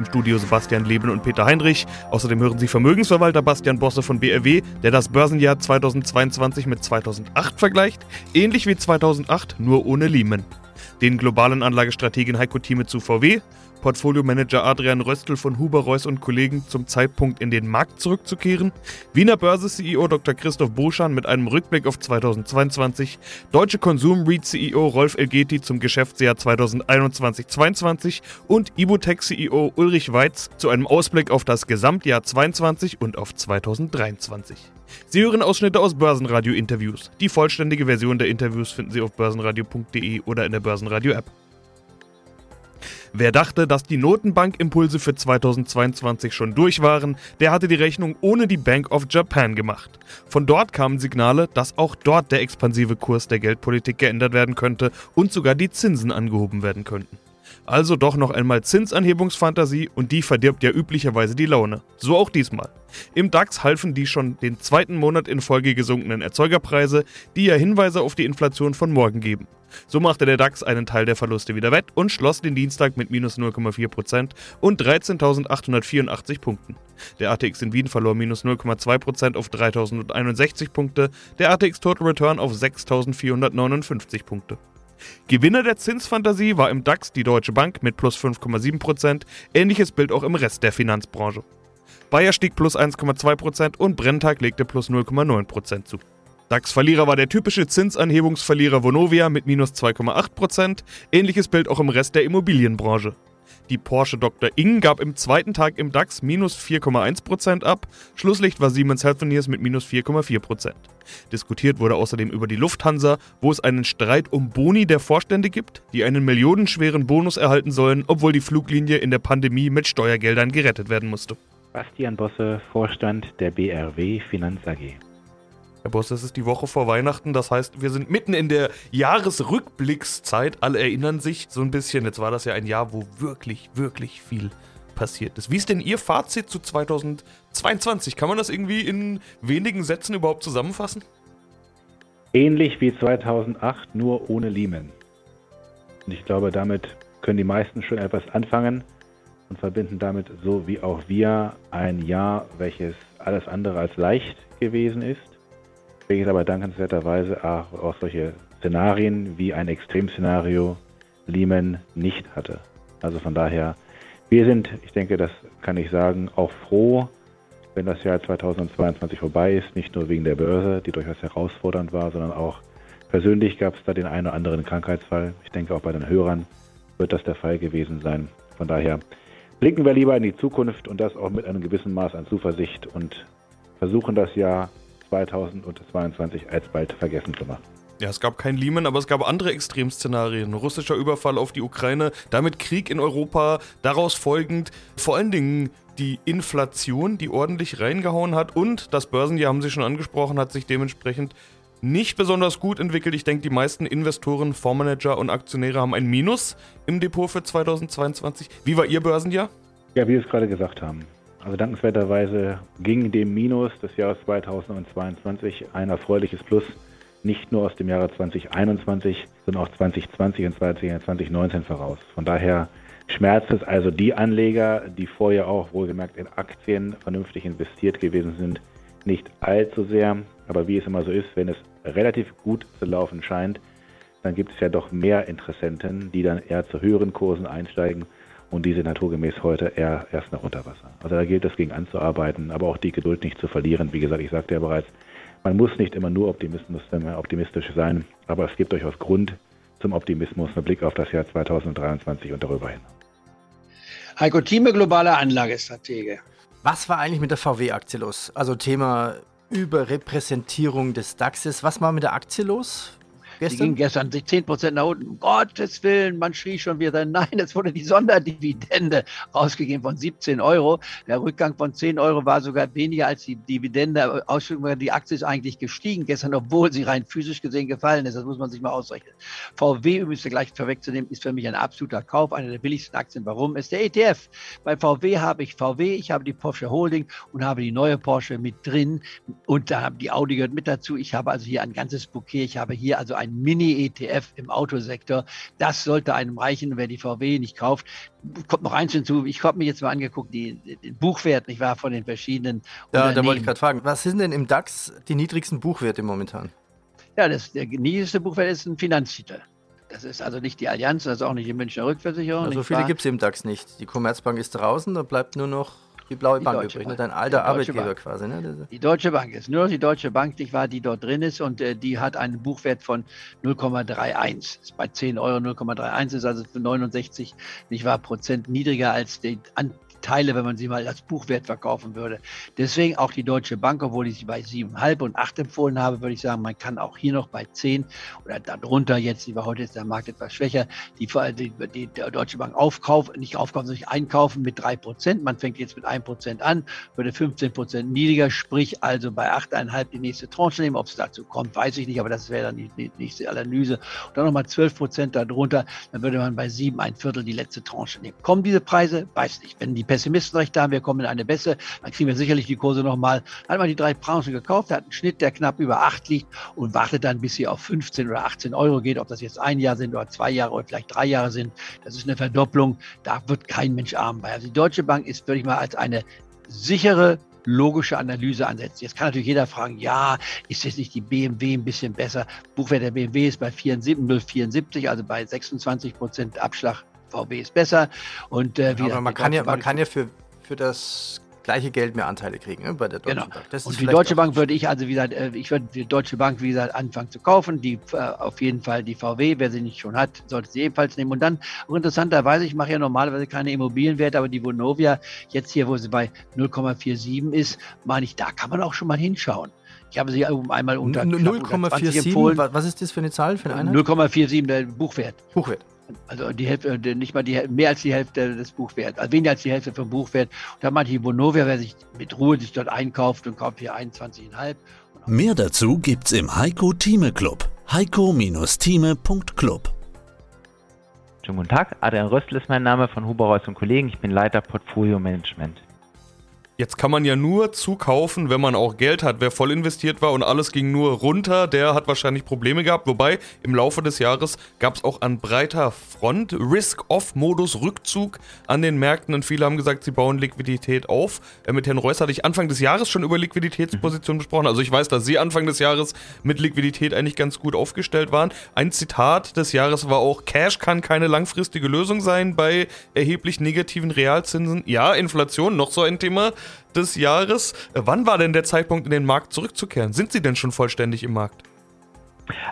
Im Studio Sebastian Leben und Peter Heinrich. Außerdem hören Sie Vermögensverwalter Bastian Bosse von BRW, der das Börsenjahr 2022 mit 2008 vergleicht, ähnlich wie 2008, nur ohne Lehman. Den globalen Anlagestrategen Heiko Thieme zu VW, Portfoliomanager Adrian Röstl von Huber Reuss und Kollegen zum Zeitpunkt in den Markt zurückzukehren, Wiener Börse-CEO Dr. Christoph Boschan mit einem Rückblick auf 2022, Deutsche Konsum REIT CEO Rolf Elgeti zum Geschäftsjahr 2021-22 und Ibutec CEO Ulrich Weitz zu einem Ausblick auf das Gesamtjahr 22 und auf 2023. Sie hören Ausschnitte aus Börsenradio-Interviews. Die vollständige Version der Interviews finden Sie auf börsenradio.de oder in der Börsenradio-App. Wer dachte, dass die Notenbankimpulse für 2022 schon durch waren, der hatte die Rechnung ohne die Bank of Japan gemacht. Von dort kamen Signale, dass auch dort der expansive Kurs der Geldpolitik geändert werden könnte und sogar die Zinsen angehoben werden könnten. Also doch noch einmal Zinsanhebungsfantasie und die verdirbt ja üblicherweise die Laune. So auch diesmal. Im DAX halfen die schon den zweiten Monat in Folge gesunkenen Erzeugerpreise, die ja Hinweise auf die Inflation von morgen geben. So machte der DAX einen Teil der Verluste wieder wett und schloss den Dienstag mit minus 0,4% und 13.884 Punkten. Der ATX in Wien verlor minus 0,2% auf 3.061 Punkte, der ATX Total Return auf 6.459 Punkte. Gewinner der Zinsfantasie war im DAX die Deutsche Bank mit plus 5,7%, ähnliches Bild auch im Rest der Finanzbranche. Bayer stieg plus 1,2% und Brenntag legte plus 0,9% zu. DAX-Verlierer war der typische Zinsanhebungsverlierer Vonovia mit minus 2,8%, ähnliches Bild auch im Rest der Immobilienbranche. Die Porsche Dr. Ing gab im zweiten Tag im DAX minus 4,1% ab. Schlusslicht war Siemens Healthineers mit minus 4,4%. Diskutiert wurde außerdem über die Lufthansa, wo es einen Streit um Boni der Vorstände gibt, die einen millionenschweren Bonus erhalten sollen, obwohl die Fluglinie in der Pandemie mit Steuergeldern gerettet werden musste. Bastian Bosse, Vorstand der BRW Finanz AG. Herr Boss, es ist die Woche vor Weihnachten, das heißt, wir sind mitten in der Jahresrückblickszeit. Alle erinnern sich so ein bisschen. Jetzt war das ja ein Jahr, wo wirklich, wirklich viel passiert ist. Wie ist denn Ihr Fazit zu 2022? Kann man das irgendwie in wenigen Sätzen überhaupt zusammenfassen? Ähnlich wie 2008, nur ohne Lehman. Und ich glaube, damit können die meisten schon etwas anfangen und verbinden damit, so wie auch wir, ein Jahr, welches alles andere als leicht gewesen ist welches aber dankenswerterweise auch, auch solche Szenarien wie ein Extremszenario Lehman nicht hatte. Also von daher, wir sind, ich denke, das kann ich sagen, auch froh, wenn das Jahr 2022 vorbei ist, nicht nur wegen der Börse, die durchaus herausfordernd war, sondern auch persönlich gab es da den einen oder anderen Krankheitsfall. Ich denke auch bei den Hörern wird das der Fall gewesen sein. Von daher blicken wir lieber in die Zukunft und das auch mit einem gewissen Maß an Zuversicht und versuchen das Jahr 2022 alsbald vergessen zu machen. Ja, es gab kein Lehman, aber es gab andere Extremszenarien. Russischer Überfall auf die Ukraine, damit Krieg in Europa, daraus folgend vor allen Dingen die Inflation, die ordentlich reingehauen hat und das Börsenjahr, haben Sie schon angesprochen, hat sich dementsprechend nicht besonders gut entwickelt. Ich denke, die meisten Investoren, Fondsmanager und Aktionäre haben ein Minus im Depot für 2022. Wie war Ihr Börsenjahr? Ja, wie Sie es gerade gesagt haben. Also dankenswerterweise ging dem Minus des Jahres 2022 ein erfreuliches Plus nicht nur aus dem Jahre 2021, sondern auch 2020 und 2019 voraus. Von daher schmerzt es also die Anleger, die vorher auch wohlgemerkt in Aktien vernünftig investiert gewesen sind, nicht allzu sehr. Aber wie es immer so ist, wenn es relativ gut zu laufen scheint, dann gibt es ja doch mehr Interessenten, die dann eher zu höheren Kursen einsteigen und diese naturgemäß heute eher erst nach Unterwasser. Also da gilt es gegen anzuarbeiten, aber auch die Geduld nicht zu verlieren. Wie gesagt, ich sagte ja bereits, man muss nicht immer nur optimistisch sein, aber es gibt durchaus Grund zum Optimismus mit Blick auf das Jahr 2023 und darüber hin. Heiko Thieme, globaler Anlagestratege. Was war eigentlich mit der VW-Aktie los? Also Thema Überrepräsentierung des DAXes. Was war mit der Aktie los? Gestern? Die ging gestern 10 Prozent nach unten. Um Gottes Willen, man schrie schon wieder, nein, es wurde die Sonderdividende rausgegeben von 17 Euro. Der Rückgang von 10 Euro war sogar weniger als die Dividende. Ausschüttung, die Aktie ist eigentlich gestiegen gestern, obwohl sie rein physisch gesehen gefallen ist. Das muss man sich mal ausrechnen. VW, übrigens gleich vorwegzunehmen, ist für mich ein absoluter Kauf, eine der billigsten Aktien. Warum? Ist der ETF. Bei VW habe ich VW, ich habe die Porsche Holding und habe die neue Porsche mit drin und da haben die Audi gehört mit dazu. Ich habe also hier ein ganzes Bouquet. Ich habe hier also ein Mini-ETF im Autosektor. Das sollte einem reichen, wer die VW nicht kauft. Kommt noch eins hinzu. Ich habe mir jetzt mal angeguckt, die, den Buchwert, nicht wahr, von den verschiedenen. Ja, da wollte ich gerade fragen, was sind denn im DAX die niedrigsten Buchwerte momentan? Ja, das, der niedrigste Buchwert ist ein Finanztitel. Das ist also nicht die Allianz, das ist auch nicht die Münchner Rückversicherung. So also viele gibt es im DAX nicht. Die Commerzbank ist draußen, da bleibt nur noch die blaue die Bank übrig, ne? dein alter Arbeitgeber Bank. quasi. Ne? Die Deutsche Bank ist nur die Deutsche Bank, nicht wahr, die dort drin ist und äh, die hat einen Buchwert von 0,31. Ist bei 10 Euro 0,31 ist also für 69 nicht wahr, Prozent niedriger als die Teile, wenn man sie mal als Buchwert verkaufen würde. Deswegen auch die Deutsche Bank, obwohl ich sie bei 7,5 und 8 empfohlen habe, würde ich sagen, man kann auch hier noch bei 10 oder darunter jetzt, lieber heute ist der Markt etwas schwächer, die, die, die, Deutsche Bank aufkaufen, nicht aufkaufen, sondern einkaufen mit 3 Prozent. Man fängt jetzt mit 1 Prozent an, würde 15 Prozent niedriger, sprich also bei 8,5 die nächste Tranche nehmen. Ob es dazu kommt, weiß ich nicht, aber das wäre dann die, die nächste Analyse. Und dann nochmal 12 Prozent darunter, dann würde man bei 7 ein Viertel die letzte Tranche nehmen. Kommen diese Preise? Weiß nicht. Wenn die Pessimisten recht haben, wir kommen in eine Bässe, dann kriegen wir sicherlich die Kurse nochmal. Hat man die drei Branchen gekauft, hat einen Schnitt, der knapp über 8 liegt und wartet dann, bis sie auf 15 oder 18 Euro geht. Ob das jetzt ein Jahr sind oder zwei Jahre oder vielleicht drei Jahre sind, das ist eine Verdopplung. Da wird kein Mensch arm bei. Also die Deutsche Bank ist, würde ich mal, als eine sichere logische Analyse ansetzen. Jetzt kann natürlich jeder fragen, ja, ist jetzt nicht die BMW ein bisschen besser? Buchwert der BMW ist bei 0,74, also bei 26 Prozent Abschlag VW ist besser. Und, äh, wie aber man kann, ja, man kann ja für, für das gleiche Geld mehr Anteile kriegen ne, bei der Deutschen genau. Bank. Das und die Deutsche Bank würde ich also wieder, äh, ich würde die Deutsche Bank wieder anfangen zu kaufen. Die äh, auf jeden Fall die VW, wer sie nicht schon hat, sollte sie ebenfalls nehmen. Und dann, auch interessanterweise, ich mache ja normalerweise keine Immobilienwerte, aber die Vonovia, jetzt hier, wo sie bei 0,47 ist, meine ich, da kann man auch schon mal hinschauen. Ich habe sie einmal unter 0,47. Was ist das für eine Zahl für eine 0,47 der Buchwert. Buchwert. Also die Hälfte, äh, nicht mal die mehr als die Hälfte des Buchwerts, also weniger als die Hälfte vom Buchwert. Und da meinte ich, Bonovia, wer sich mit Ruhe sich dort einkauft und kauft hier 21,5. Mehr dazu gibt's im Heiko Thieme Club. heiko-thieme.club Schönen guten Tag, Adrian Röstl ist mein Name von Huber Reus und Kollegen. Ich bin Leiter Portfolio Management. Jetzt kann man ja nur zukaufen, wenn man auch Geld hat. Wer voll investiert war und alles ging nur runter, der hat wahrscheinlich Probleme gehabt. Wobei im Laufe des Jahres gab es auch an breiter Front Risk-Off-Modus, Rückzug an den Märkten und viele haben gesagt, sie bauen Liquidität auf. Äh, mit Herrn Reus hatte ich Anfang des Jahres schon über Liquiditätspositionen mhm. besprochen. Also ich weiß, dass Sie Anfang des Jahres mit Liquidität eigentlich ganz gut aufgestellt waren. Ein Zitat des Jahres war auch, Cash kann keine langfristige Lösung sein bei erheblich negativen Realzinsen. Ja, Inflation, noch so ein Thema des Jahres. Wann war denn der Zeitpunkt, in den Markt zurückzukehren? Sind Sie denn schon vollständig im Markt?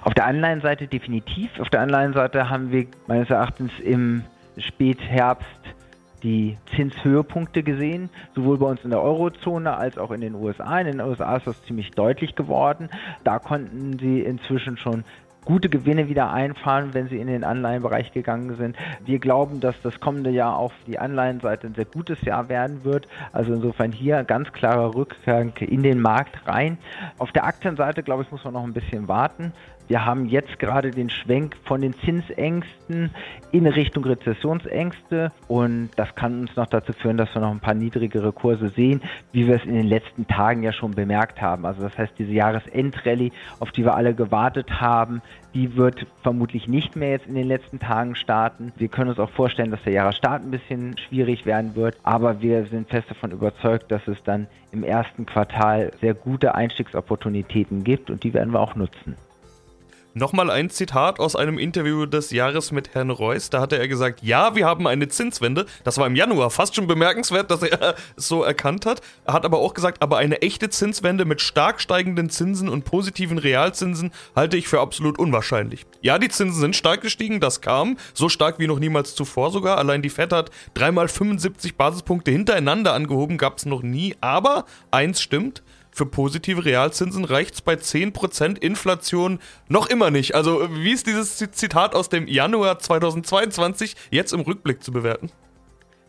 Auf der Anleihenseite definitiv. Auf der Anleihenseite haben wir meines Erachtens im Spätherbst die Zinshöhepunkte gesehen, sowohl bei uns in der Eurozone als auch in den USA. In den USA ist das ziemlich deutlich geworden. Da konnten sie inzwischen schon gute Gewinne wieder einfahren, wenn sie in den Anleihenbereich gegangen sind. Wir glauben, dass das kommende Jahr auf die Anleihenseite ein sehr gutes Jahr werden wird. Also insofern hier ganz klarer Rückgang in den Markt rein. Auf der Aktienseite, glaube ich, muss man noch ein bisschen warten. Wir haben jetzt gerade den Schwenk von den Zinsängsten in Richtung Rezessionsängste und das kann uns noch dazu führen, dass wir noch ein paar niedrigere Kurse sehen, wie wir es in den letzten Tagen ja schon bemerkt haben. Also das heißt, diese Jahresendrallye, auf die wir alle gewartet haben, die wird vermutlich nicht mehr jetzt in den letzten Tagen starten. Wir können uns auch vorstellen, dass der Jahresstart ein bisschen schwierig werden wird, aber wir sind fest davon überzeugt, dass es dann im ersten Quartal sehr gute Einstiegsopportunitäten gibt und die werden wir auch nutzen. Nochmal ein Zitat aus einem Interview des Jahres mit Herrn Reuss. Da hatte er gesagt, ja, wir haben eine Zinswende. Das war im Januar fast schon bemerkenswert, dass er es so erkannt hat. Er hat aber auch gesagt, aber eine echte Zinswende mit stark steigenden Zinsen und positiven Realzinsen halte ich für absolut unwahrscheinlich. Ja, die Zinsen sind stark gestiegen, das kam. So stark wie noch niemals zuvor sogar. Allein die Fed hat dreimal 75 Basispunkte hintereinander angehoben, gab es noch nie. Aber eins stimmt, für positive Realzinsen reicht es bei 10% Inflation noch immer nicht. Also wie ist dieses Zitat aus dem Januar 2022 jetzt im Rückblick zu bewerten?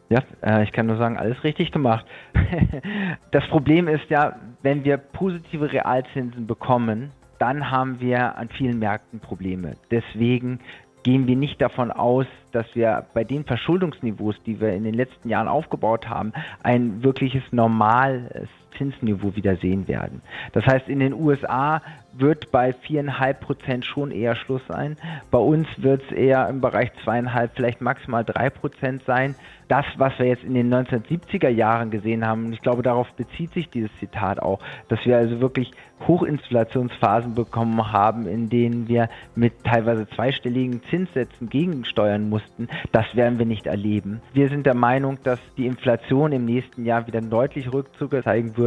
Ja, äh, ich kann nur sagen, alles richtig gemacht. das Problem ist ja, wenn wir positive Realzinsen bekommen, dann haben wir an vielen Märkten Probleme. Deswegen gehen wir nicht davon aus, dass wir bei den Verschuldungsniveaus, die wir in den letzten Jahren aufgebaut haben, ein wirkliches normales Zinsniveau wieder sehen werden. Das heißt, in den USA wird bei 4,5 Prozent schon eher Schluss sein. Bei uns wird es eher im Bereich 2,5, vielleicht maximal 3 Prozent sein. Das, was wir jetzt in den 1970er Jahren gesehen haben, und ich glaube, darauf bezieht sich dieses Zitat auch, dass wir also wirklich Hochinflationsphasen bekommen haben, in denen wir mit teilweise zweistelligen Zinssätzen gegensteuern mussten, das werden wir nicht erleben. Wir sind der Meinung, dass die Inflation im nächsten Jahr wieder deutlich Rückzüge zeigen wird.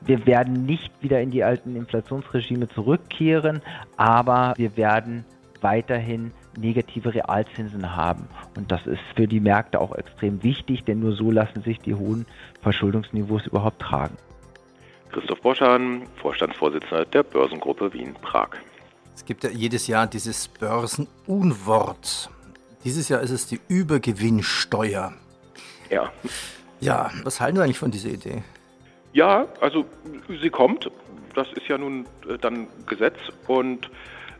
Wir werden nicht wieder in die alten Inflationsregime zurück zurückkehren, aber wir werden weiterhin negative Realzinsen haben. Und das ist für die Märkte auch extrem wichtig, denn nur so lassen sich die hohen Verschuldungsniveaus überhaupt tragen. Christoph Boschan, Vorstandsvorsitzender der Börsengruppe Wien-Prag. Es gibt ja jedes Jahr dieses Börsenunwort. Dieses Jahr ist es die Übergewinnsteuer. Ja. Ja, was halten Sie eigentlich von dieser Idee? Ja, also sie kommt das ist ja nun äh, dann Gesetz und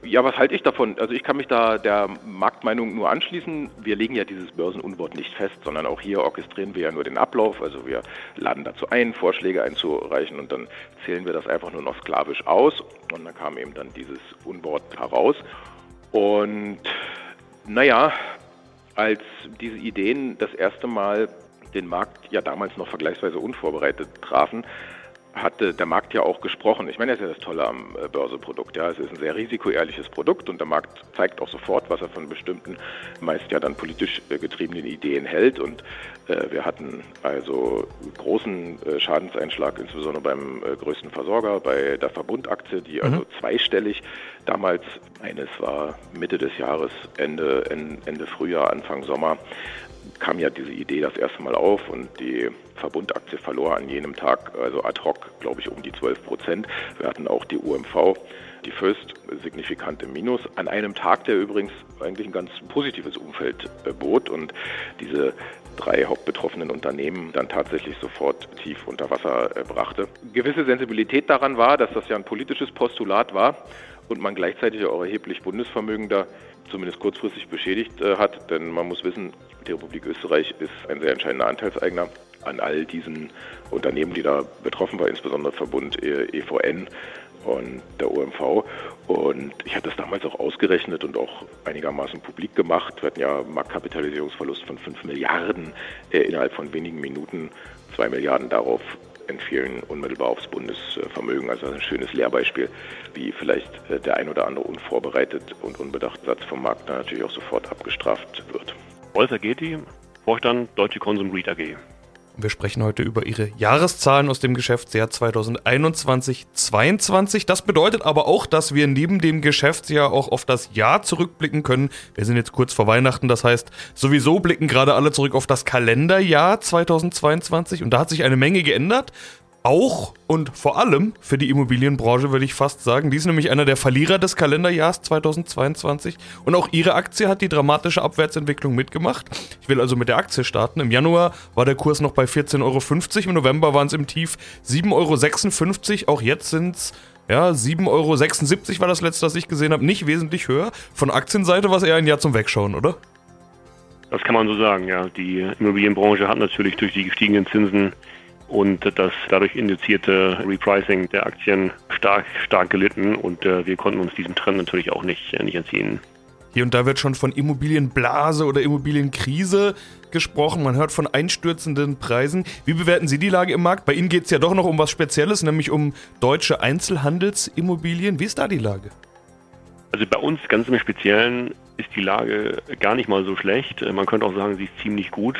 ja, was halte ich davon? Also ich kann mich da der Marktmeinung nur anschließen. Wir legen ja dieses Börsenunwort nicht fest, sondern auch hier orchestrieren wir ja nur den Ablauf. Also wir laden dazu ein, Vorschläge einzureichen und dann zählen wir das einfach nur noch sklavisch aus. Und dann kam eben dann dieses Unwort heraus. Und naja, als diese Ideen das erste Mal den Markt ja damals noch vergleichsweise unvorbereitet trafen, hatte der Markt ja auch gesprochen. Ich meine, das ist ja das Tolle am äh, Börseprodukt. Ja, es ist ein sehr risikoehrliches Produkt und der Markt zeigt auch sofort, was er von bestimmten, meist ja dann politisch äh, getriebenen Ideen hält. Und äh, wir hatten also großen äh, Schadenseinschlag, insbesondere beim äh, größten Versorger, bei der Verbundaktie, die also mhm. zweistellig damals, eines war Mitte des Jahres, Ende, Ende Frühjahr, Anfang Sommer, kam ja diese Idee das erste Mal auf und die Verbundaktie verlor an jenem Tag, also ad hoc, glaube ich, um die 12 Prozent. Wir hatten auch die UMV, die First, signifikante Minus, an einem Tag, der übrigens eigentlich ein ganz positives Umfeld äh, bot und diese drei hauptbetroffenen Unternehmen dann tatsächlich sofort tief unter Wasser äh, brachte. Gewisse Sensibilität daran war, dass das ja ein politisches Postulat war und man gleichzeitig auch erheblich Bundesvermögen da zumindest kurzfristig beschädigt äh, hat. Denn man muss wissen, die Republik Österreich ist ein sehr entscheidender Anteilseigner an all diesen Unternehmen, die da betroffen waren, insbesondere Verbund EVN und der OMV. Und ich hatte das damals auch ausgerechnet und auch einigermaßen publik gemacht. Wir hatten ja Marktkapitalisierungsverlust von 5 Milliarden äh, innerhalb von wenigen Minuten, 2 Milliarden darauf entfielen unmittelbar aufs Bundesvermögen. Also ein schönes Lehrbeispiel, wie vielleicht äh, der ein oder andere unvorbereitet und unbedachte Satz vom Markt natürlich auch sofort abgestraft wird. Wolfer Geti, Vorstand Deutsche Konsum Read AG. Wir sprechen heute über Ihre Jahreszahlen aus dem Geschäftsjahr 2021-22. Das bedeutet aber auch, dass wir neben dem Geschäftsjahr auch auf das Jahr zurückblicken können. Wir sind jetzt kurz vor Weihnachten, das heißt, sowieso blicken gerade alle zurück auf das Kalenderjahr 2022 und da hat sich eine Menge geändert auch und vor allem für die Immobilienbranche würde ich fast sagen. Die ist nämlich einer der Verlierer des Kalenderjahrs 2022 und auch ihre Aktie hat die dramatische Abwärtsentwicklung mitgemacht. Ich will also mit der Aktie starten. Im Januar war der Kurs noch bei 14,50 Euro, im November waren es im Tief 7,56 Euro. Auch jetzt sind es ja, 7,76 Euro war das letzte, das ich gesehen habe. Nicht wesentlich höher. Von Aktienseite war es eher ein Jahr zum Wegschauen, oder? Das kann man so sagen, ja. Die Immobilienbranche hat natürlich durch die gestiegenen Zinsen und das dadurch induzierte Repricing der Aktien stark, stark gelitten und äh, wir konnten uns diesem Trend natürlich auch nicht, äh, nicht entziehen. Hier und da wird schon von Immobilienblase oder Immobilienkrise gesprochen. Man hört von einstürzenden Preisen. Wie bewerten Sie die Lage im Markt? Bei Ihnen geht es ja doch noch um was Spezielles, nämlich um deutsche Einzelhandelsimmobilien. Wie ist da die Lage? Also bei uns ganz im Speziellen ist die Lage gar nicht mal so schlecht. Man könnte auch sagen, sie ist ziemlich gut.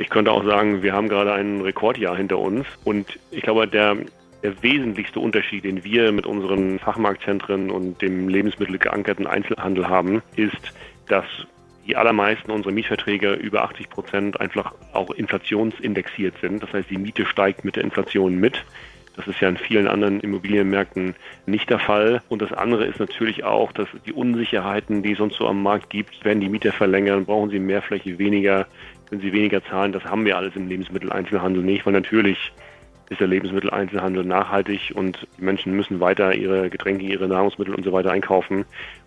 Ich könnte auch sagen, wir haben gerade ein Rekordjahr hinter uns und ich glaube, der, der wesentlichste Unterschied, den wir mit unseren Fachmarktzentren und dem lebensmittelgeankerten Einzelhandel haben, ist, dass die allermeisten unserer Mietverträge über 80 Prozent einfach auch inflationsindexiert sind. Das heißt, die Miete steigt mit der Inflation mit. Das ist ja in vielen anderen Immobilienmärkten nicht der Fall. Und das andere ist natürlich auch, dass die Unsicherheiten, die es sonst so am Markt gibt, werden die Mieter verlängern, brauchen sie mehr Fläche, weniger, wenn sie weniger zahlen. Das haben wir alles im Lebensmitteleinzelhandel nicht, weil natürlich ist der Lebensmitteleinzelhandel nachhaltig und die Menschen müssen weiter ihre Getränke, ihre Nahrungsmittel und so weiter einkaufen.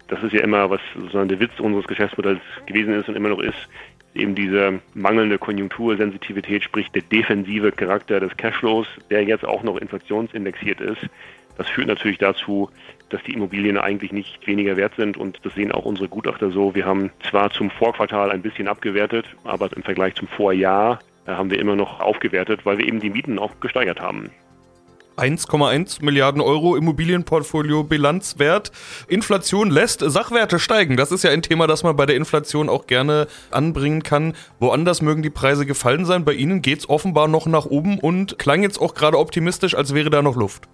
Das ist ja immer, was sozusagen der Witz unseres Geschäftsmodells gewesen ist und immer noch ist, eben diese mangelnde Konjunktursensitivität, sprich der defensive Charakter des Cashflows, der jetzt auch noch inflationsindexiert ist. Das führt natürlich dazu, dass die Immobilien eigentlich nicht weniger wert sind und das sehen auch unsere Gutachter so. Wir haben zwar zum Vorquartal ein bisschen abgewertet, aber im Vergleich zum Vorjahr äh, haben wir immer noch aufgewertet, weil wir eben die Mieten auch gesteigert haben. 1,1 Milliarden Euro Immobilienportfolio Bilanzwert. Inflation lässt Sachwerte steigen. Das ist ja ein Thema, das man bei der Inflation auch gerne anbringen kann. Woanders mögen die Preise gefallen sein. Bei Ihnen geht es offenbar noch nach oben und klang jetzt auch gerade optimistisch, als wäre da noch Luft.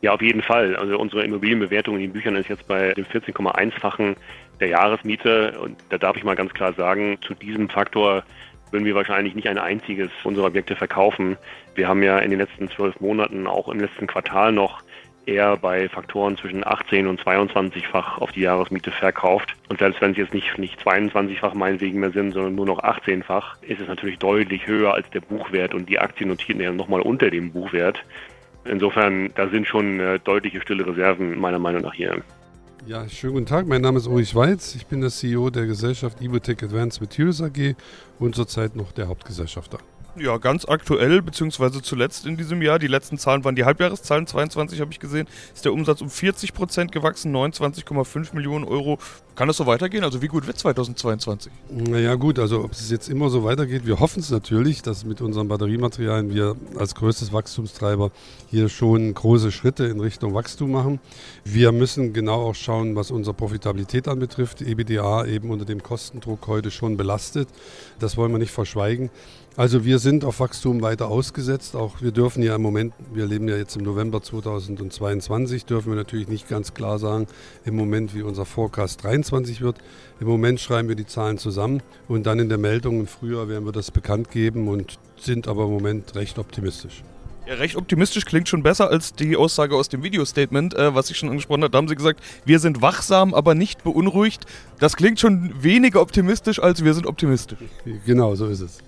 Ja, auf jeden Fall. Also unsere Immobilienbewertung in den Büchern ist jetzt bei dem 14,1-fachen der Jahresmiete. Und da darf ich mal ganz klar sagen, zu diesem Faktor würden wir wahrscheinlich nicht ein einziges unserer Objekte verkaufen. Wir haben ja in den letzten zwölf Monaten, auch im letzten Quartal noch, eher bei Faktoren zwischen 18 und 22-fach auf die Jahresmiete verkauft. Und selbst wenn es jetzt nicht, nicht 22-fach meinetwegen mehr sind, sondern nur noch 18-fach, ist es natürlich deutlich höher als der Buchwert und die Aktien notieren ja nochmal unter dem Buchwert. Insofern, da sind schon äh, deutliche stille Reserven meiner Meinung nach hier. Ja, schönen guten Tag. Mein Name ist Uri Schweiz. Ich bin der CEO der Gesellschaft Ibotech Advanced Materials AG und zurzeit noch der Hauptgesellschafter. Ja, ganz aktuell, beziehungsweise zuletzt in diesem Jahr, die letzten Zahlen waren die Halbjahreszahlen, 22 habe ich gesehen, ist der Umsatz um 40 Prozent gewachsen, 29,5 Millionen Euro. Kann das so weitergehen? Also wie gut wird 2022? Naja gut, also ob es jetzt immer so weitergeht, wir hoffen es natürlich, dass mit unseren Batteriematerialien wir als größtes Wachstumstreiber hier schon große Schritte in Richtung Wachstum machen. Wir müssen genau auch schauen, was unsere Profitabilität anbetrifft. EBDA eben unter dem Kostendruck heute schon belastet. Das wollen wir nicht verschweigen. Also wir sind auf Wachstum weiter ausgesetzt. Auch wir dürfen ja im Moment, wir leben ja jetzt im November 2022, dürfen wir natürlich nicht ganz klar sagen, im Moment wie unser Forecast 23 wird. Im Moment schreiben wir die Zahlen zusammen und dann in der Meldung im Frühjahr werden wir das bekannt geben und sind aber im Moment recht optimistisch. Ja, recht optimistisch klingt schon besser als die Aussage aus dem Videostatement, äh, was ich schon angesprochen habe. Da haben sie gesagt, wir sind wachsam, aber nicht beunruhigt. Das klingt schon weniger optimistisch als wir sind optimistisch. Genau, so ist es.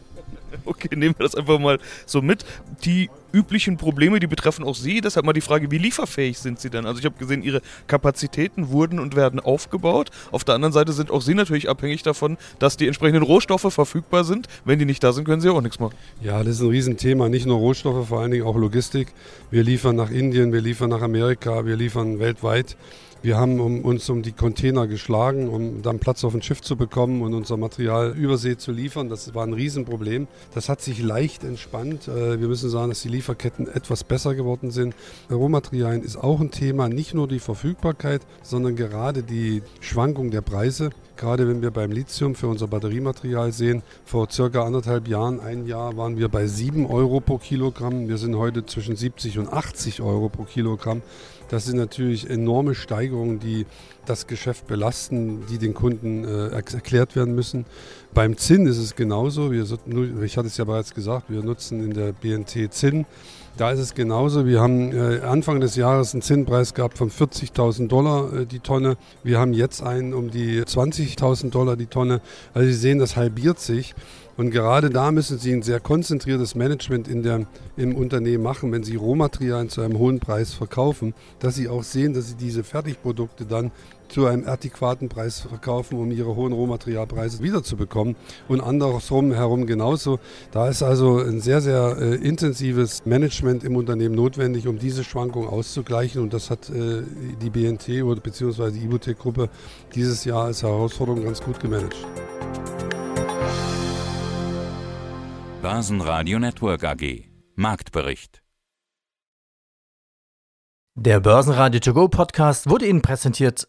Okay, nehmen wir das einfach mal so mit. Die üblichen Probleme, die betreffen auch Sie. Deshalb mal die Frage, wie lieferfähig sind Sie denn? Also ich habe gesehen, Ihre Kapazitäten wurden und werden aufgebaut. Auf der anderen Seite sind auch Sie natürlich abhängig davon, dass die entsprechenden Rohstoffe verfügbar sind. Wenn die nicht da sind, können Sie auch nichts machen. Ja, das ist ein Riesenthema. Nicht nur Rohstoffe, vor allen Dingen auch Logistik. Wir liefern nach Indien, wir liefern nach Amerika, wir liefern weltweit. Wir haben um, uns um die Container geschlagen, um dann Platz auf dem Schiff zu bekommen und unser Material übersee zu liefern. Das war ein Riesenproblem. Das hat sich leicht entspannt. Äh, wir müssen sagen, dass die Lieferketten etwas besser geworden sind. Rohmaterialien ist auch ein Thema, nicht nur die Verfügbarkeit, sondern gerade die Schwankung der Preise. Gerade wenn wir beim Lithium für unser Batteriematerial sehen, vor circa anderthalb Jahren, ein Jahr, waren wir bei 7 Euro pro Kilogramm. Wir sind heute zwischen 70 und 80 Euro pro Kilogramm. Das sind natürlich enorme Steigerungen, die das Geschäft belasten, die den Kunden äh, erklärt werden müssen. Beim Zinn ist es genauso. Wir, ich hatte es ja bereits gesagt, wir nutzen in der BNT Zinn. Da ist es genauso. Wir haben äh, Anfang des Jahres einen Zinnpreis gehabt von 40.000 Dollar äh, die Tonne. Wir haben jetzt einen um die 20.000 Dollar die Tonne. Also Sie sehen, das halbiert sich. Und gerade da müssen Sie ein sehr konzentriertes Management in der, im Unternehmen machen, wenn Sie Rohmaterialien zu einem hohen Preis verkaufen, dass Sie auch sehen, dass Sie diese Fertigprodukte dann zu einem adäquaten Preis verkaufen, um ihre hohen Rohmaterialpreise wiederzubekommen. Und andersrum herum genauso. Da ist also ein sehr, sehr äh, intensives Management im Unternehmen notwendig, um diese Schwankung auszugleichen. Und das hat äh, die BNT oder beziehungsweise die Ibotec-Gruppe dieses Jahr als Herausforderung ganz gut gemanagt. Börsenradio Network AG. Marktbericht. Der Börsenradio To Go Podcast wurde Ihnen präsentiert